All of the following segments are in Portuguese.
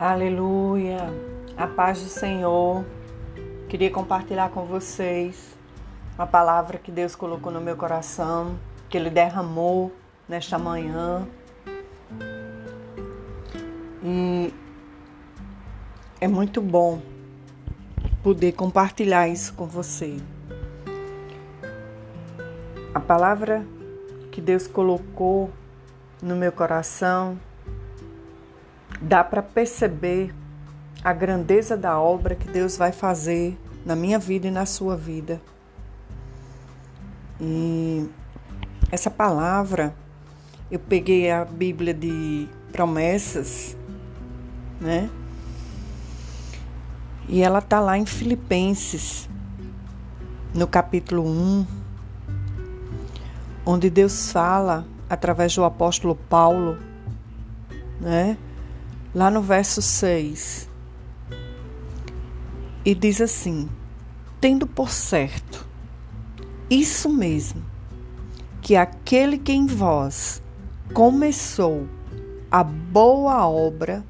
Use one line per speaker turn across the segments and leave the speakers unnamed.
Aleluia, a paz do Senhor. Queria compartilhar com vocês uma palavra que Deus colocou no meu coração, que Ele derramou nesta manhã. E é muito bom poder compartilhar isso com você. A palavra que Deus colocou no meu coração dá para perceber a grandeza da obra que Deus vai fazer na minha vida e na sua vida. E essa palavra, eu peguei a Bíblia de promessas, né? E ela tá lá em Filipenses, no capítulo 1, onde Deus fala através do apóstolo Paulo, né? Lá no verso 6. E diz assim: Tendo por certo, isso mesmo, que aquele que em vós começou a boa obra,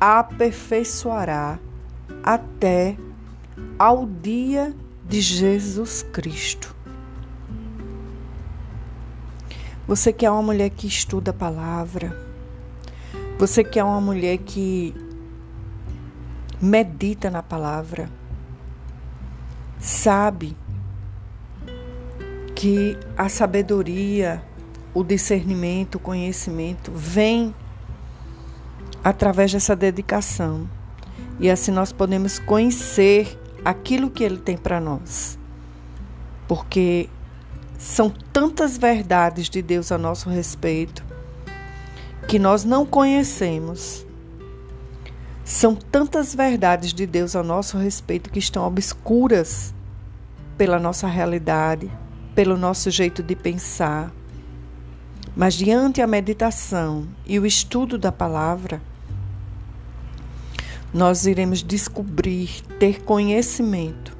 aperfeiçoará até ao dia de Jesus Cristo. Você que é uma mulher que estuda a palavra, você que é uma mulher que medita na palavra, sabe que a sabedoria, o discernimento, o conhecimento vem através dessa dedicação. E assim nós podemos conhecer aquilo que ele tem para nós. Porque são tantas verdades de Deus a nosso respeito que nós não conhecemos. São tantas verdades de Deus a nosso respeito que estão obscuras pela nossa realidade, pelo nosso jeito de pensar. Mas diante a meditação e o estudo da palavra, nós iremos descobrir, ter conhecimento.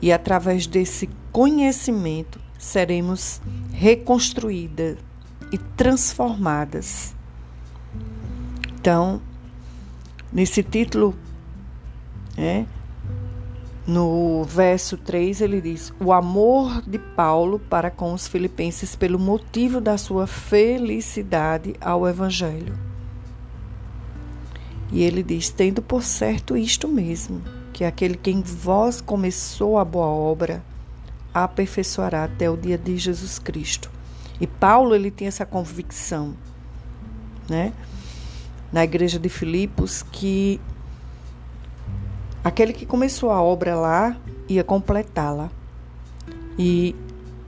E através desse conhecimento seremos reconstruídas e transformadas. Então, nesse título, é, no verso 3, ele diz: O amor de Paulo para com os filipenses pelo motivo da sua felicidade ao Evangelho. E ele diz: Tendo por certo isto mesmo, que aquele que em vós começou a boa obra, aperfeiçoará até o dia de Jesus Cristo. E Paulo ele tinha essa convicção, né? Na igreja de Filipos que aquele que começou a obra lá ia completá-la. E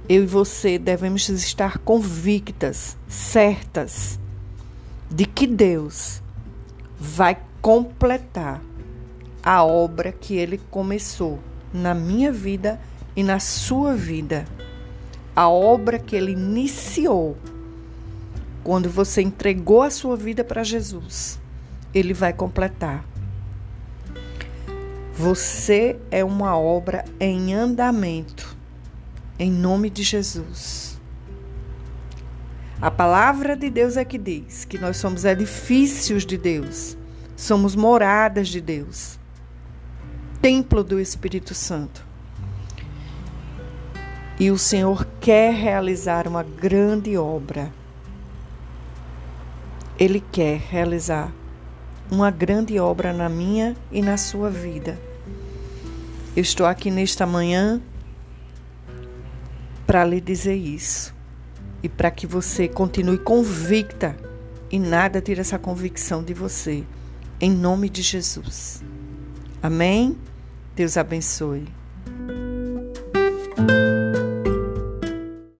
eu e você devemos estar convictas, certas de que Deus vai completar a obra que ele começou na minha vida e na sua vida a obra que ele iniciou quando você entregou a sua vida para Jesus, ele vai completar. Você é uma obra em andamento, em nome de Jesus. A palavra de Deus é que diz que nós somos edifícios de Deus, somos moradas de Deus, templo do Espírito Santo. E o Senhor quer realizar uma grande obra. Ele quer realizar uma grande obra na minha e na sua vida. Eu estou aqui nesta manhã para lhe dizer isso e para que você continue convicta e nada tire essa convicção de você. Em nome de Jesus. Amém? Deus abençoe.